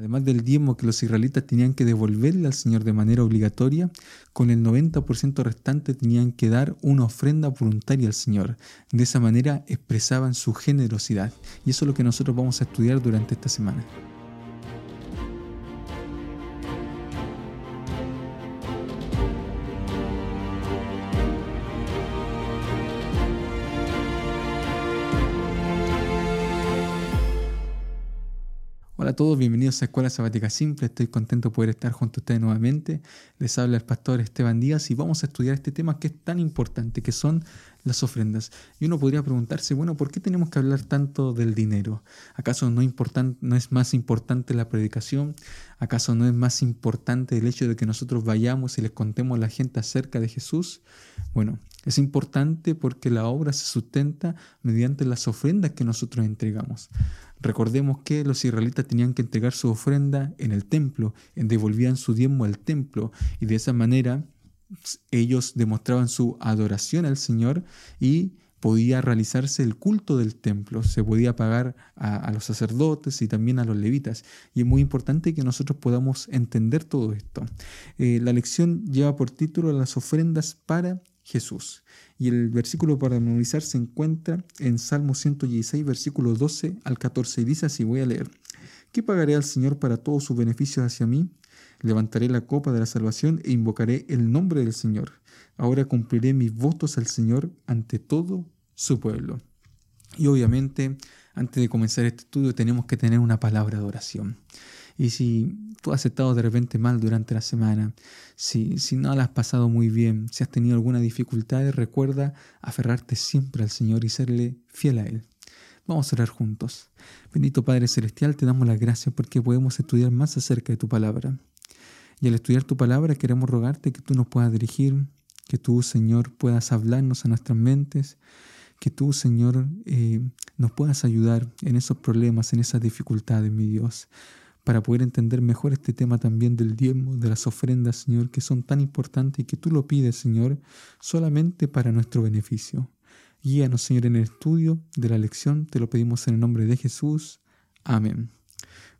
Además del diezmo que los israelitas tenían que devolverle al Señor de manera obligatoria, con el 90% restante tenían que dar una ofrenda voluntaria al Señor. De esa manera expresaban su generosidad. Y eso es lo que nosotros vamos a estudiar durante esta semana. Hola a todos, bienvenidos a Escuela Sabática Simple. Estoy contento de poder estar junto a ustedes nuevamente. Les habla el pastor Esteban Díaz y vamos a estudiar este tema que es tan importante, que son las ofrendas. Y uno podría preguntarse, bueno, ¿por qué tenemos que hablar tanto del dinero? ¿Acaso no, no es más importante la predicación? ¿Acaso no es más importante el hecho de que nosotros vayamos y les contemos a la gente acerca de Jesús? Bueno, es importante porque la obra se sustenta mediante las ofrendas que nosotros entregamos. Recordemos que los israelitas tenían que entregar su ofrenda en el templo, devolvían su diezmo al templo y de esa manera ellos demostraban su adoración al Señor y podía realizarse el culto del templo, se podía pagar a, los sacerdotes y también a los levitas. Y es muy importante que nosotros podamos entender todo esto. Eh, la lección lleva por título las ofrendas para Jesús. Y el versículo para memorizar se encuentra en Salmo 116, versículo 12 al 14. Y dice así, voy a leer. ¿Qué pagaré al Señor para todos sus beneficios hacia mí? Levantaré la copa de la salvación e invocaré el nombre del Señor. Ahora cumpliré mis votos al Señor ante todo su pueblo. Y obviamente, antes de comenzar este estudio, tenemos que tener una palabra de oración. Y si tú has estado de repente mal durante la semana, si, si no la has pasado muy bien, si has tenido alguna dificultad, recuerda aferrarte siempre al Señor y serle fiel a Él. Vamos a orar juntos. Bendito Padre Celestial, te damos las gracias porque podemos estudiar más acerca de tu palabra. Y al estudiar tu palabra queremos rogarte que tú nos puedas dirigir, que tú, Señor, puedas hablarnos a nuestras mentes, que tú, Señor, eh, nos puedas ayudar en esos problemas, en esas dificultades, mi Dios para poder entender mejor este tema también del diezmo, de las ofrendas, Señor, que son tan importantes y que tú lo pides, Señor, solamente para nuestro beneficio. Guíanos, Señor, en el estudio de la lección, te lo pedimos en el nombre de Jesús. Amén.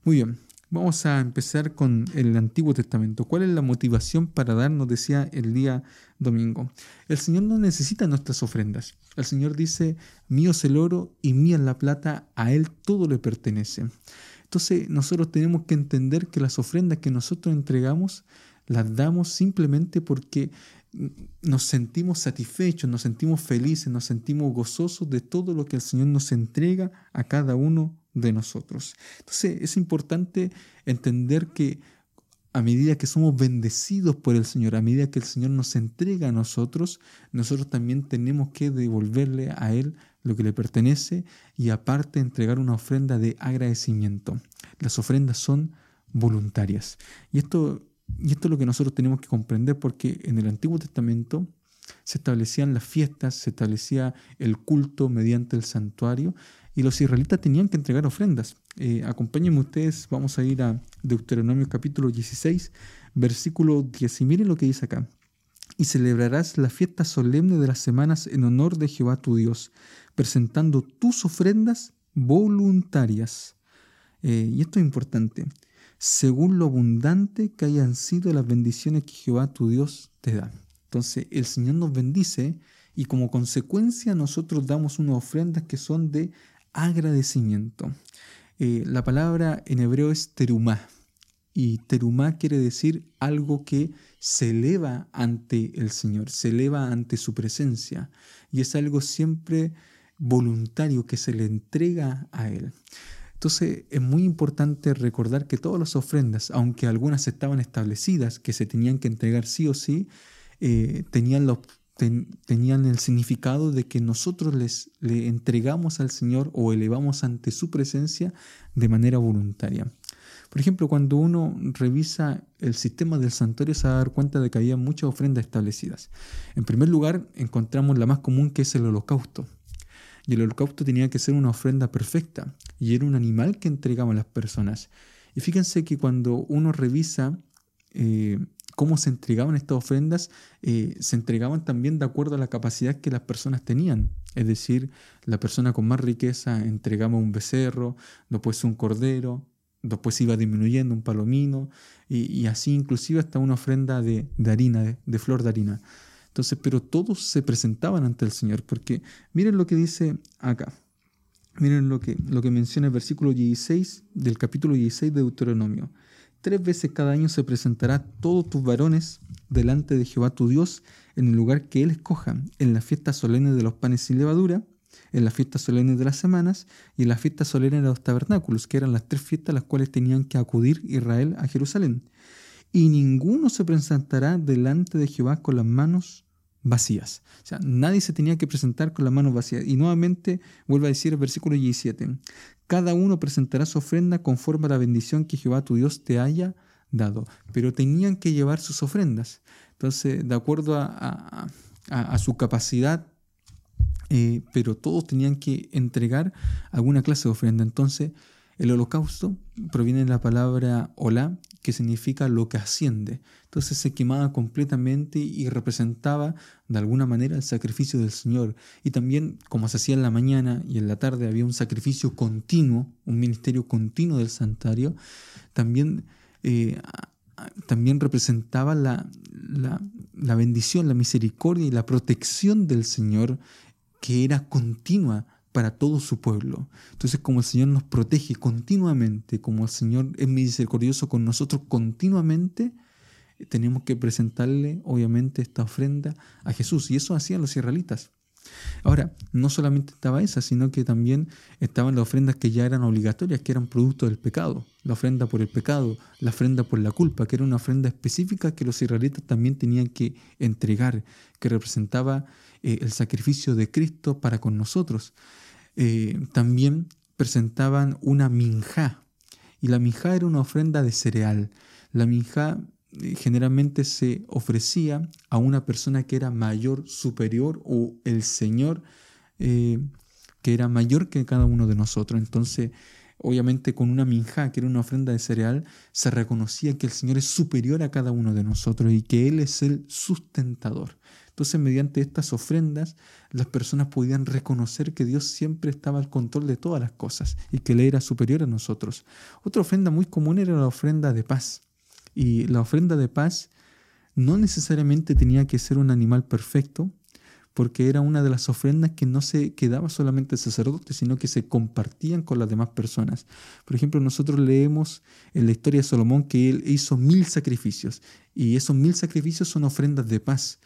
Muy bien, vamos a empezar con el Antiguo Testamento. ¿Cuál es la motivación para darnos, decía el día domingo? El Señor no necesita nuestras ofrendas. El Señor dice, mío es el oro y mía es la plata, a Él todo le pertenece. Entonces nosotros tenemos que entender que las ofrendas que nosotros entregamos las damos simplemente porque nos sentimos satisfechos, nos sentimos felices, nos sentimos gozosos de todo lo que el Señor nos entrega a cada uno de nosotros. Entonces es importante entender que a medida que somos bendecidos por el Señor, a medida que el Señor nos entrega a nosotros, nosotros también tenemos que devolverle a Él lo que le pertenece y aparte entregar una ofrenda de agradecimiento. Las ofrendas son voluntarias. Y esto, y esto es lo que nosotros tenemos que comprender porque en el Antiguo Testamento se establecían las fiestas, se establecía el culto mediante el santuario y los israelitas tenían que entregar ofrendas. Eh, acompáñenme ustedes, vamos a ir a Deuteronomio capítulo 16, versículo 10 y miren lo que dice acá. Y celebrarás la fiesta solemne de las semanas en honor de Jehová tu Dios presentando tus ofrendas voluntarias. Eh, y esto es importante, según lo abundante que hayan sido las bendiciones que Jehová tu Dios te da. Entonces el Señor nos bendice y como consecuencia nosotros damos unas ofrendas que son de agradecimiento. Eh, la palabra en hebreo es terumá y terumá quiere decir algo que se eleva ante el Señor, se eleva ante su presencia y es algo siempre voluntario que se le entrega a Él. Entonces es muy importante recordar que todas las ofrendas, aunque algunas estaban establecidas, que se tenían que entregar sí o sí, eh, tenían, tenían el significado de que nosotros les, le entregamos al Señor o elevamos ante su presencia de manera voluntaria. Por ejemplo, cuando uno revisa el sistema del santuario se va a dar cuenta de que había muchas ofrendas establecidas. En primer lugar, encontramos la más común que es el holocausto. Y el holocausto tenía que ser una ofrenda perfecta y era un animal que entregaban las personas. Y fíjense que cuando uno revisa eh, cómo se entregaban estas ofrendas, eh, se entregaban también de acuerdo a la capacidad que las personas tenían. Es decir, la persona con más riqueza entregaba un becerro, después un cordero, después iba disminuyendo un palomino, y, así inclusive hasta una ofrenda de, harina, de, flor de harina. Entonces, pero todos se presentaban ante el Señor, porque miren lo que dice acá. Miren lo que, lo que menciona el versículo 16 del capítulo 16 de Deuteronomio. Tres veces cada año se presentará todos tus varones delante de Jehová tu Dios en el lugar que Él escoja, en las fiestas solemnes de los panes sin levadura, en las fiestas solemnes de las semanas y en las fiestas solemnes de los tabernáculos, que eran las tres fiestas a las cuales tenían que acudir Israel a Jerusalén. Y ninguno se presentará delante de Jehová con las manos vacías. O sea, nadie se tenía que presentar con las manos vacías. Y nuevamente vuelve a decir el versículo 17, cada uno presentará su ofrenda conforme a la bendición que Jehová tu Dios te haya dado. Pero tenían que llevar sus ofrendas. Entonces, de acuerdo a, su capacidad, eh, pero todos tenían que entregar alguna clase de ofrenda. Entonces, el holocausto proviene de la palabra hola, que significa lo que asciende. Entonces se quemaba completamente y representaba de alguna manera el sacrificio del Señor. Y también, como se hacía en la mañana y en la tarde, había un sacrificio continuo, un ministerio continuo del santuario, también, eh, también representaba la, la, la bendición, la misericordia y la protección del Señor que era continua para todo su pueblo. Entonces, como el Señor nos protege continuamente, como el Señor es misericordioso con nosotros continuamente, tenemos que presentarle, obviamente, esta ofrenda a Jesús. Y eso hacían los israelitas. Ahora, no solamente estaba esa, sino que también estaban las ofrendas que ya eran obligatorias, que eran producto del pecado. La ofrenda por el pecado, la ofrenda por la culpa, que era una ofrenda específica que los israelitas también tenían que entregar, que representaba eh, el sacrificio de Cristo para con nosotros. Eh, también presentaban una minjá, y la minjá era una ofrenda de cereal. La minjá eh, generalmente se ofrecía a una persona que era mayor, superior o el Señor que era mayor que cada uno de nosotros. Entonces, obviamente con una minjá, que era una ofrenda de cereal, se reconocía que el Señor es superior a cada uno de nosotros y que Él es el sustentador. Entonces, mediante estas ofrendas, las personas podían reconocer que Dios siempre estaba al control de todas las cosas y que Él era superior a nosotros. Otra ofrenda muy común era la ofrenda de paz. Y la ofrenda de paz no necesariamente tenía que ser un animal perfecto, porque era una de las ofrendas que no se quedaba solamente el sacerdote, sino que se compartían con las demás personas. Por ejemplo, nosotros leemos en la historia de Salomón que él hizo mil sacrificios, y esos mil sacrificios son ofrendas de paz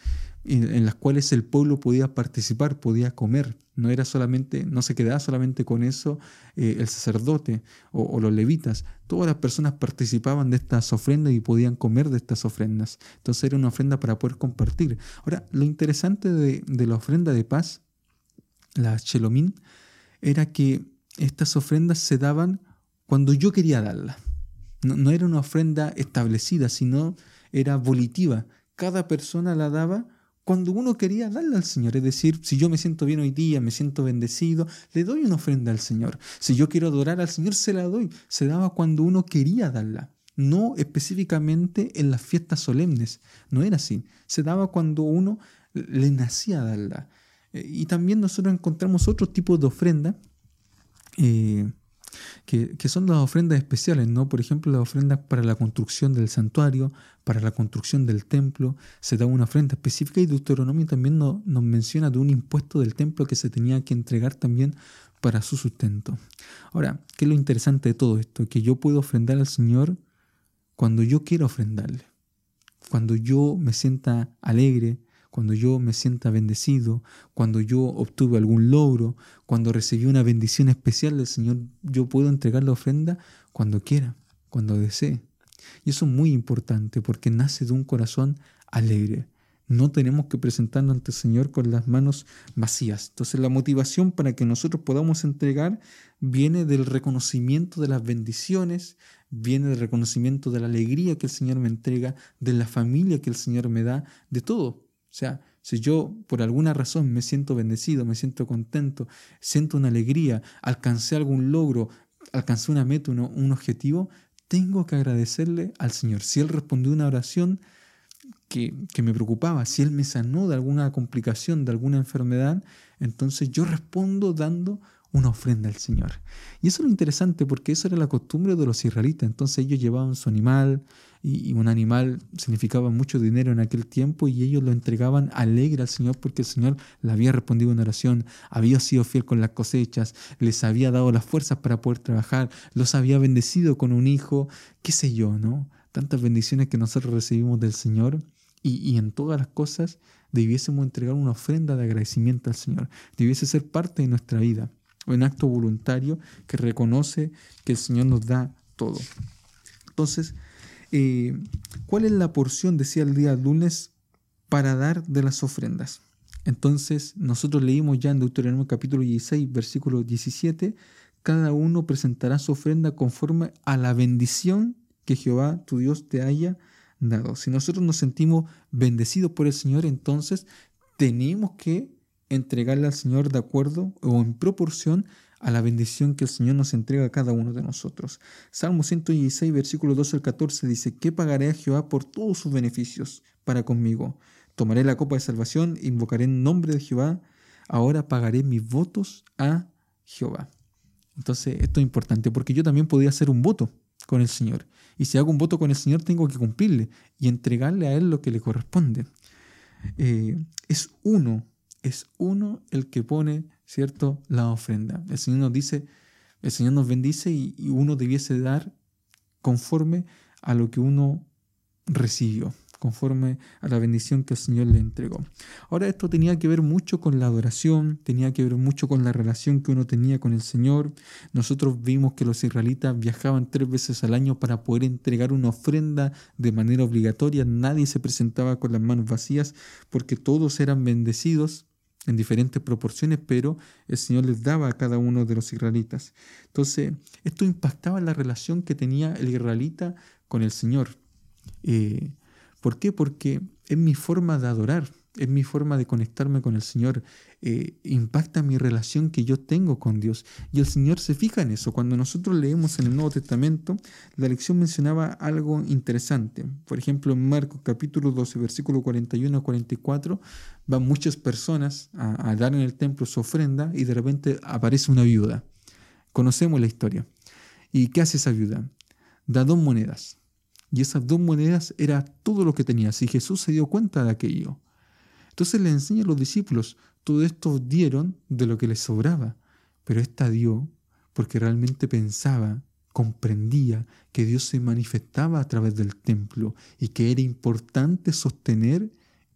en, las cuales el pueblo podía participar, podía comer. No era solamente, no se quedaba solamente con eso eh, el sacerdote o, los levitas. Todas las personas participaban de estas ofrendas y podían comer de estas ofrendas. Entonces era una ofrenda para poder compartir. Ahora, lo interesante de, la ofrenda de paz, la Shelomín, era que estas ofrendas se daban cuando yo quería darlas. No, no era una ofrenda establecida, sino era volitiva. Cada persona la daba cuando uno quería darle al Señor. Es decir, si yo me siento bien hoy día, me siento bendecido, le doy una ofrenda al Señor. Si yo quiero adorar al Señor, se la doy. Se daba cuando uno quería darla. No específicamente en las fiestas solemnes. No era así. Se daba cuando uno le nacía darla. Eh, y también nosotros encontramos otro tipo de ofrenda. Eh, que, son las ofrendas especiales, ¿no? Por ejemplo, las ofrendas para la construcción del santuario, para la construcción del templo, se da una ofrenda específica y Deuteronomio también nos menciona de un impuesto del templo que se tenía que entregar también para su sustento. Ahora, ¿qué es lo interesante de todo esto? Que yo puedo ofrendar al Señor cuando yo quiero ofrendarle, cuando yo me sienta alegre, cuando yo me sienta bendecido, cuando yo obtuve algún logro, cuando recibí una bendición especial del Señor, yo puedo entregar la ofrenda cuando quiera, cuando desee. Y eso es muy importante porque nace de un corazón alegre. No tenemos que presentarnos ante el Señor con las manos vacías. Entonces la motivación para que nosotros podamos entregar viene del reconocimiento de las bendiciones, viene del reconocimiento de la alegría que el Señor me entrega, de la familia que el Señor me da, de todo. O sea, si yo por alguna razón me siento bendecido, me siento contento, siento una alegría, alcancé algún logro, alcancé una meta, un objetivo, tengo que agradecerle al Señor. Si Él respondió una oración que, que, me preocupaba, si Él me sanó de alguna complicación, de alguna enfermedad, entonces yo respondo dando una ofrenda al Señor. Y eso es lo interesante porque eso era la costumbre de los israelitas. Entonces ellos llevaban su animal y, un animal significaba mucho dinero en aquel tiempo y ellos lo entregaban alegre al Señor porque el Señor le había respondido en oración, había sido fiel con las cosechas, les había dado las fuerzas para poder trabajar, los había bendecido con un hijo, qué sé yo, ¿no? Tantas bendiciones que nosotros recibimos del Señor y en todas las cosas debiésemos entregar una ofrenda de agradecimiento al Señor, debiese ser parte de nuestra vida un acto voluntario que reconoce que el Señor nos da todo. Entonces, eh, ¿cuál es la porción, decía el día lunes, para dar de las ofrendas? Entonces, nosotros leímos ya en Deuteronomio capítulo 16, versículo 17, cada uno presentará su ofrenda conforme a la bendición que Jehová tu Dios te haya dado. Si nosotros nos sentimos bendecidos por el Señor, entonces tenemos que entregarle al Señor de acuerdo o en proporción a la bendición que el Señor nos entrega a cada uno de nosotros. Salmo 116, versículo 12 al 14 dice, ¿qué pagaré a Jehová por todos sus beneficios para conmigo? Tomaré la copa de salvación, invocaré en nombre de Jehová, ahora pagaré mis votos a Jehová. Entonces, esto es importante porque yo también podía hacer un voto con el Señor. Y si hago un voto con el Señor, tengo que cumplirle y entregarle a Él lo que le corresponde. Eh, es uno es uno el que pone, ¿cierto?, la ofrenda. El Señor nos dice, el Señor nos bendice y, uno debiese dar conforme a lo que uno recibió, conforme a la bendición que el Señor le entregó. Ahora esto tenía que ver mucho con la adoración, tenía que ver mucho con la relación que uno tenía con el Señor. Nosotros vimos que los israelitas viajaban tres veces al año para poder entregar una ofrenda de manera obligatoria. Nadie se presentaba con las manos vacías porque todos eran bendecidos en diferentes proporciones, pero el Señor les daba a cada uno de los israelitas. Entonces, esto impactaba la relación que tenía el israelita con el Señor. Eh, ¿Por qué? Porque es mi forma de adorar, es mi forma de conectarme con el Señor, eh, impacta mi relación que yo tengo con Dios. Y el Señor se fija en eso. Cuando nosotros leemos en el Nuevo Testamento, la lección mencionaba algo interesante. Por ejemplo, en Marcos capítulo 12, versículo 41 a 44, van muchas personas a, a dar en el templo su ofrenda y de repente aparece una viuda. Conocemos la historia. ¿Y qué hace esa viuda? Da dos monedas. Y esas dos monedas era todo lo que tenía. Si Jesús se dio cuenta de aquello, entonces le enseña a los discípulos, todo esto dieron de lo que les sobraba, pero esta dio porque realmente pensaba, comprendía que Dios se manifestaba a través del templo y que era importante sostener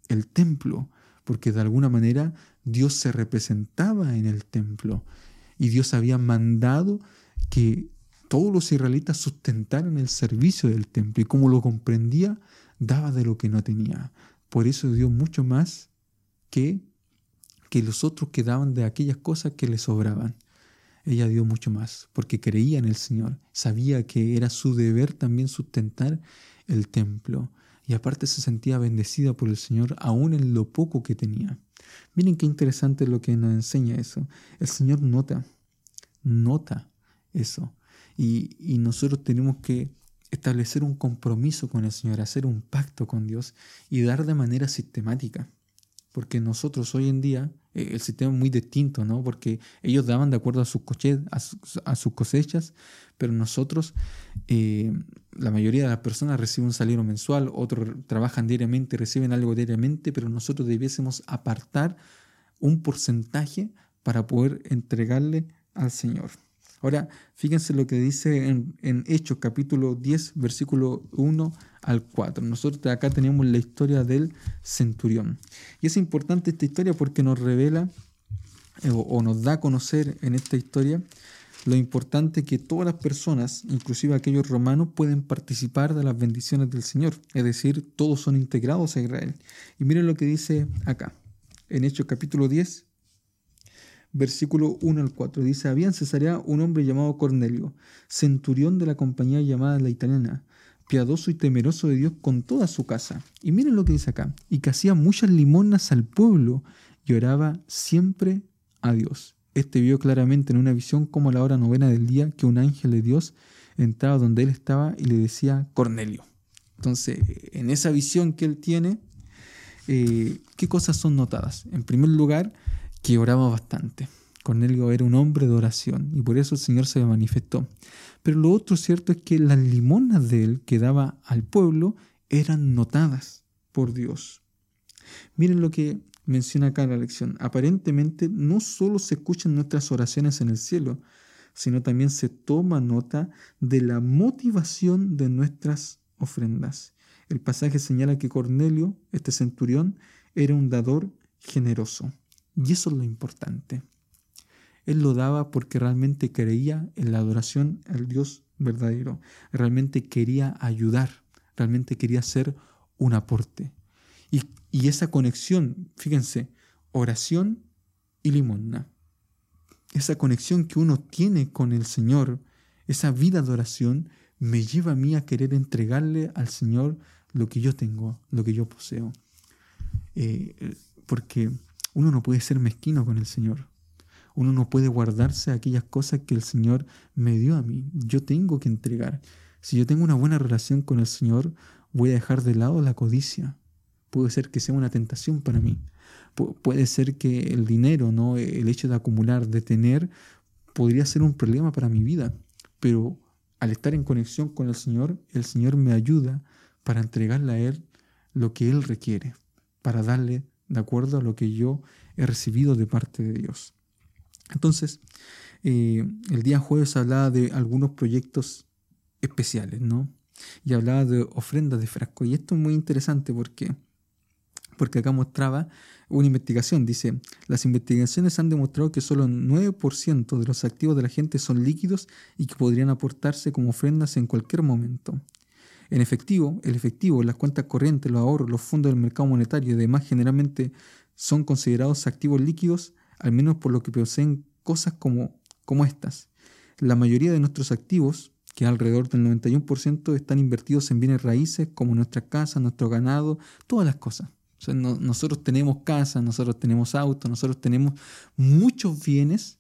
el templo, porque de alguna manera Dios se representaba en el templo y Dios había mandado que todos los israelitas sustentaran el servicio del templo y como lo comprendía, daba de lo que no tenía. Por eso dio mucho más que, que los otros que daban de aquellas cosas que le sobraban. Ella dio mucho más, porque creía en el Señor, sabía que era su deber también sustentar el templo, y aparte se sentía bendecida por el Señor aún en lo poco que tenía. Miren qué interesante lo que nos enseña eso. El Señor nota, nota eso. Y, y nosotros tenemos que establecer un compromiso con el Señor, hacer un pacto con Dios y dar de manera sistemática. Porque nosotros hoy en día, eh, el sistema es muy distinto, ¿no? Porque ellos daban de acuerdo a sus, a sus, cosechas, pero nosotros, eh, la mayoría de las personas reciben un salario mensual, otros trabajan diariamente, reciben algo diariamente, pero nosotros debiésemos apartar un porcentaje para poder entregarle al Señor. Ahora, fíjense lo que dice en, Hechos capítulo 10, versículo 1 al 4. Nosotros acá tenemos la historia del centurión. Y es importante esta historia porque nos revela eh, o, nos da a conocer en esta historia lo importante que todas las personas, inclusive aquellos romanos, pueden participar de las bendiciones del Señor. Es decir, todos son integrados a Israel. Y miren lo que dice acá, en Hechos capítulo 10, versículo 1 al 4. Dice, había en Cesarea un hombre llamado Cornelio, centurión de la compañía llamada la italiana, piadoso y temeroso de Dios con toda su casa. Y miren lo que dice acá, y que hacía muchas limonas al pueblo y oraba siempre a Dios. Este vio claramente en una visión como a la hora novena del día que un ángel de Dios entraba donde él estaba y le decía Cornelio. Entonces, en esa visión que él tiene, eh, ¿qué cosas son notadas? En primer lugar, que bastante. Cornelio era un hombre de oración y por eso el Señor se manifestó. Pero lo otro cierto es que las limonas de él que daba al pueblo eran notadas por Dios. Miren lo que menciona acá la lección. Aparentemente no solo se escuchan nuestras oraciones en el cielo, sino también se toma nota de la motivación de nuestras ofrendas. El pasaje señala que Cornelio, este centurión, era un dador generoso. Y eso es lo importante. Él lo daba porque realmente creía en la adoración al Dios verdadero. Realmente quería ayudar. Realmente quería hacer un aporte. Y, y esa conexión, fíjense, oración y limosna. Esa conexión que uno tiene con el Señor, esa vida de oración, me lleva a mí a querer entregarle al Señor lo que yo tengo, lo que yo poseo. Eh, porque uno no puede ser mezquino con el Señor. Uno no puede guardarse aquellas cosas que el Señor me dio a mí. Yo tengo que entregar. Si yo tengo una buena relación con el Señor, voy a dejar de lado la codicia. Puede ser que sea una tentación para mí. puede ser que el dinero, ¿no? el hecho de acumular, de tener, podría ser un problema para mi vida. Pero al estar en conexión con el Señor, el Señor me ayuda para entregarle a Él lo que Él requiere, para darle de acuerdo a lo que yo he recibido de parte de Dios. Entonces, eh, el día jueves hablaba de algunos proyectos especiales, ¿no? Y hablaba de ofrendas de frasco. Y esto es muy interesante porque, porque acá mostraba una investigación. Dice, las investigaciones han demostrado que solo 9% de los activos de la gente son líquidos y que podrían aportarse como ofrendas en cualquier momento. En efectivo, el efectivo, las cuentas corrientes, los ahorros, los fondos del mercado monetario y demás generalmente son considerados activos líquidos, al menos por lo que poseen cosas como, como estas. La mayoría de nuestros activos, que alrededor del 91%, están invertidos en bienes raíces como nuestra casa, nuestro ganado, todas las cosas. nosotros tenemos casa, nosotros tenemos auto, nosotros tenemos muchos bienes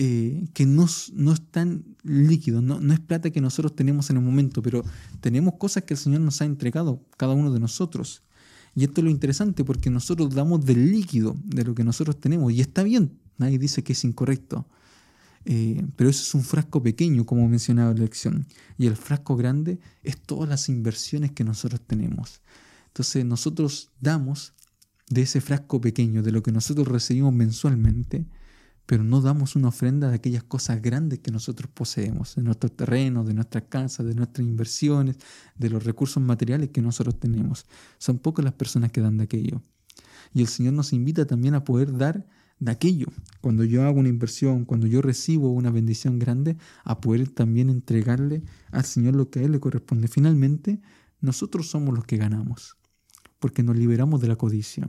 eh, que no, no están líquidos, no, no es plata que nosotros tenemos en el momento, pero tenemos cosas que el Señor nos ha entregado, cada uno de nosotros. Y esto es lo interesante porque nosotros damos del líquido de lo que nosotros tenemos y está bien, nadie dice que es incorrecto. Eh, pero eso es un frasco pequeño, como mencionaba la lección. Y el frasco grande es todas las inversiones que nosotros tenemos. Entonces nosotros damos de ese frasco pequeño, de lo que nosotros recibimos mensualmente, pero no damos una ofrenda de aquellas cosas grandes que nosotros poseemos, de nuestros terrenos, de nuestras casas, de nuestras inversiones, de los recursos materiales que nosotros tenemos. Son pocas las personas que dan de aquello. Y el Señor nos invita también a poder dar de aquello. Cuando yo hago una inversión, cuando yo recibo una bendición grande, a poder también entregarle al Señor lo que a Él le corresponde. Finalmente, nosotros somos los que ganamos, porque nos liberamos de la codicia,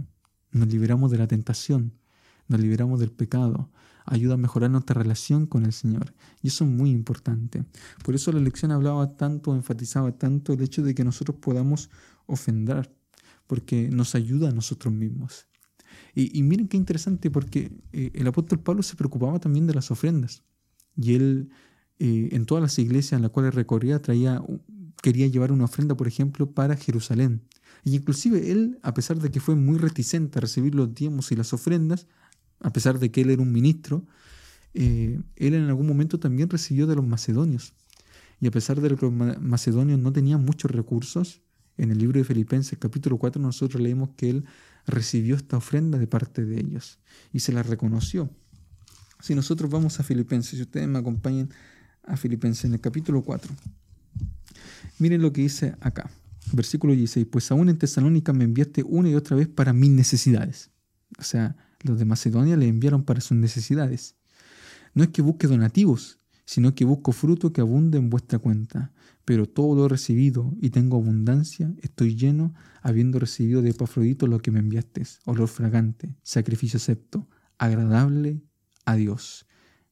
nos liberamos de la tentación, nos liberamos del pecado, ayuda a mejorar nuestra relación con el Señor. Y eso es muy importante. Por eso la lección hablaba tanto, enfatizaba tanto el hecho de que nosotros podamos ofender, porque nos ayuda a nosotros mismos. Y, miren qué interesante, porque eh, el apóstol Pablo se preocupaba también de las ofrendas. Y él, eh, en todas las iglesias en las cuales recorría, traía, quería llevar una ofrenda, por ejemplo, para Jerusalén. Y inclusive él, a pesar de que fue muy reticente a recibir los diezmos y las ofrendas, a pesar de que él era un ministro, eh, él en algún momento también recibió de los macedonios. Y a pesar de que los macedonios no tenían muchos recursos, en el libro de Filipenses capítulo 4 nosotros leemos que él recibió esta ofrenda de parte de ellos y se la reconoció. Si nosotros vamos a Filipenses, si ustedes me acompañan a Filipenses en el capítulo 4, miren lo que dice acá, versículo 16, pues aún en Tesalónica me enviaste una y otra vez para mis necesidades. O sea, los de Macedonia le enviaron para sus necesidades. No es que busque donativos, sino que busco fruto que abunde en vuestra cuenta. Pero todo lo he recibido y tengo abundancia, estoy lleno, habiendo recibido de Epafrodito lo que me enviaste, olor fragante, sacrificio acepto, agradable a Dios.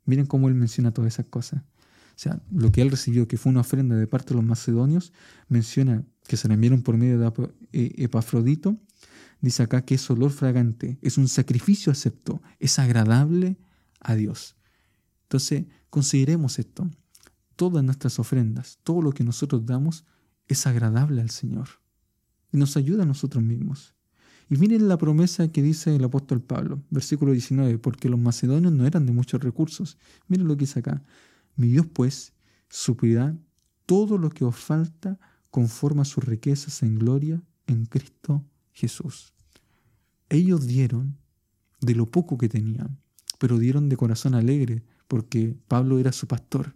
Miren cómo él menciona todas esas cosas. O sea, lo que él recibió, que fue una ofrenda de parte de los macedonios, menciona que se le enviaron por medio de Epafrodito dice acá que es olor fragante, es un sacrificio acepto, es agradable a Dios. Entonces, consideremos esto. Todas nuestras ofrendas, todo lo que nosotros damos, es agradable al Señor. Y nos ayuda a nosotros mismos. Y miren la promesa que dice el apóstol Pablo, versículo 19, porque los macedonios no eran de muchos recursos. Miren lo que dice acá. Mi Dios pues suplirá todo lo que os falta conforme a sus riquezas en gloria en Cristo Jesús. Ellos dieron de lo poco que tenían, pero dieron de corazón alegre porque Pablo era su pastor,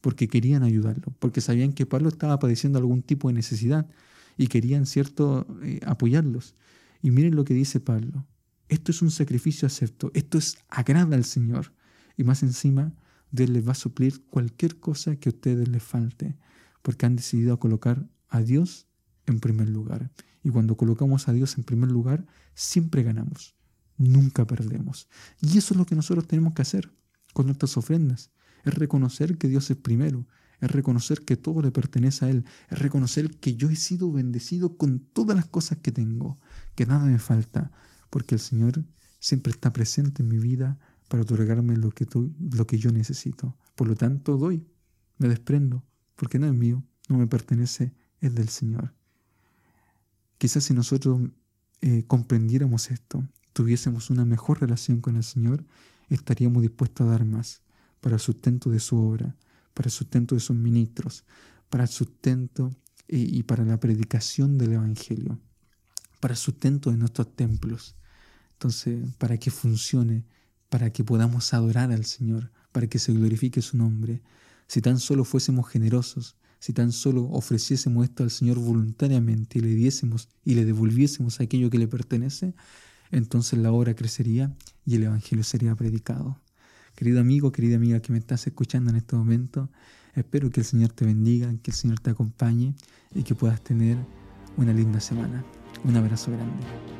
porque querían ayudarlo, porque sabían que Pablo estaba padeciendo algún tipo de necesidad y querían, cierto, eh, apoyarlos. Y miren lo que dice Pablo. Esto es un sacrificio acepto, esto es agrada al Señor. Y más encima, Dios les va a suplir cualquier cosa que a ustedes les falte, porque han decidido colocar a Dios en primer lugar. Y cuando colocamos a Dios en primer lugar, siempre ganamos, nunca perdemos. Y eso es lo que nosotros tenemos que hacer con nuestras ofrendas, es reconocer que Dios es primero, es reconocer que todo le pertenece a Él, es reconocer que yo he sido bendecido con todas las cosas que tengo, que nada me falta, porque el Señor siempre está presente en mi vida para otorgarme lo que, lo que yo necesito. Por lo tanto, doy, me desprendo, porque no es mío, no me pertenece, es del Señor. Quizás si nosotros eh, comprendiéramos esto, tuviésemos una mejor relación con el Señor, estaríamos dispuestos a dar más para el sustento de su obra, para el sustento de sus ministros, para el sustento y, para la predicación del Evangelio, para el sustento de nuestros templos. Entonces, para que funcione, para que podamos adorar al Señor, para que se glorifique su nombre. Si tan solo fuésemos generosos, si tan solo ofreciésemos esto al Señor voluntariamente y le diésemos y le devolviésemos aquello que le pertenece, entonces la obra crecería y el Evangelio sería predicado. Querido amigo, querida amiga que me estás escuchando en este momento, espero que el Señor te bendiga, que el Señor te acompañe y que puedas tener una linda semana. Un abrazo grande.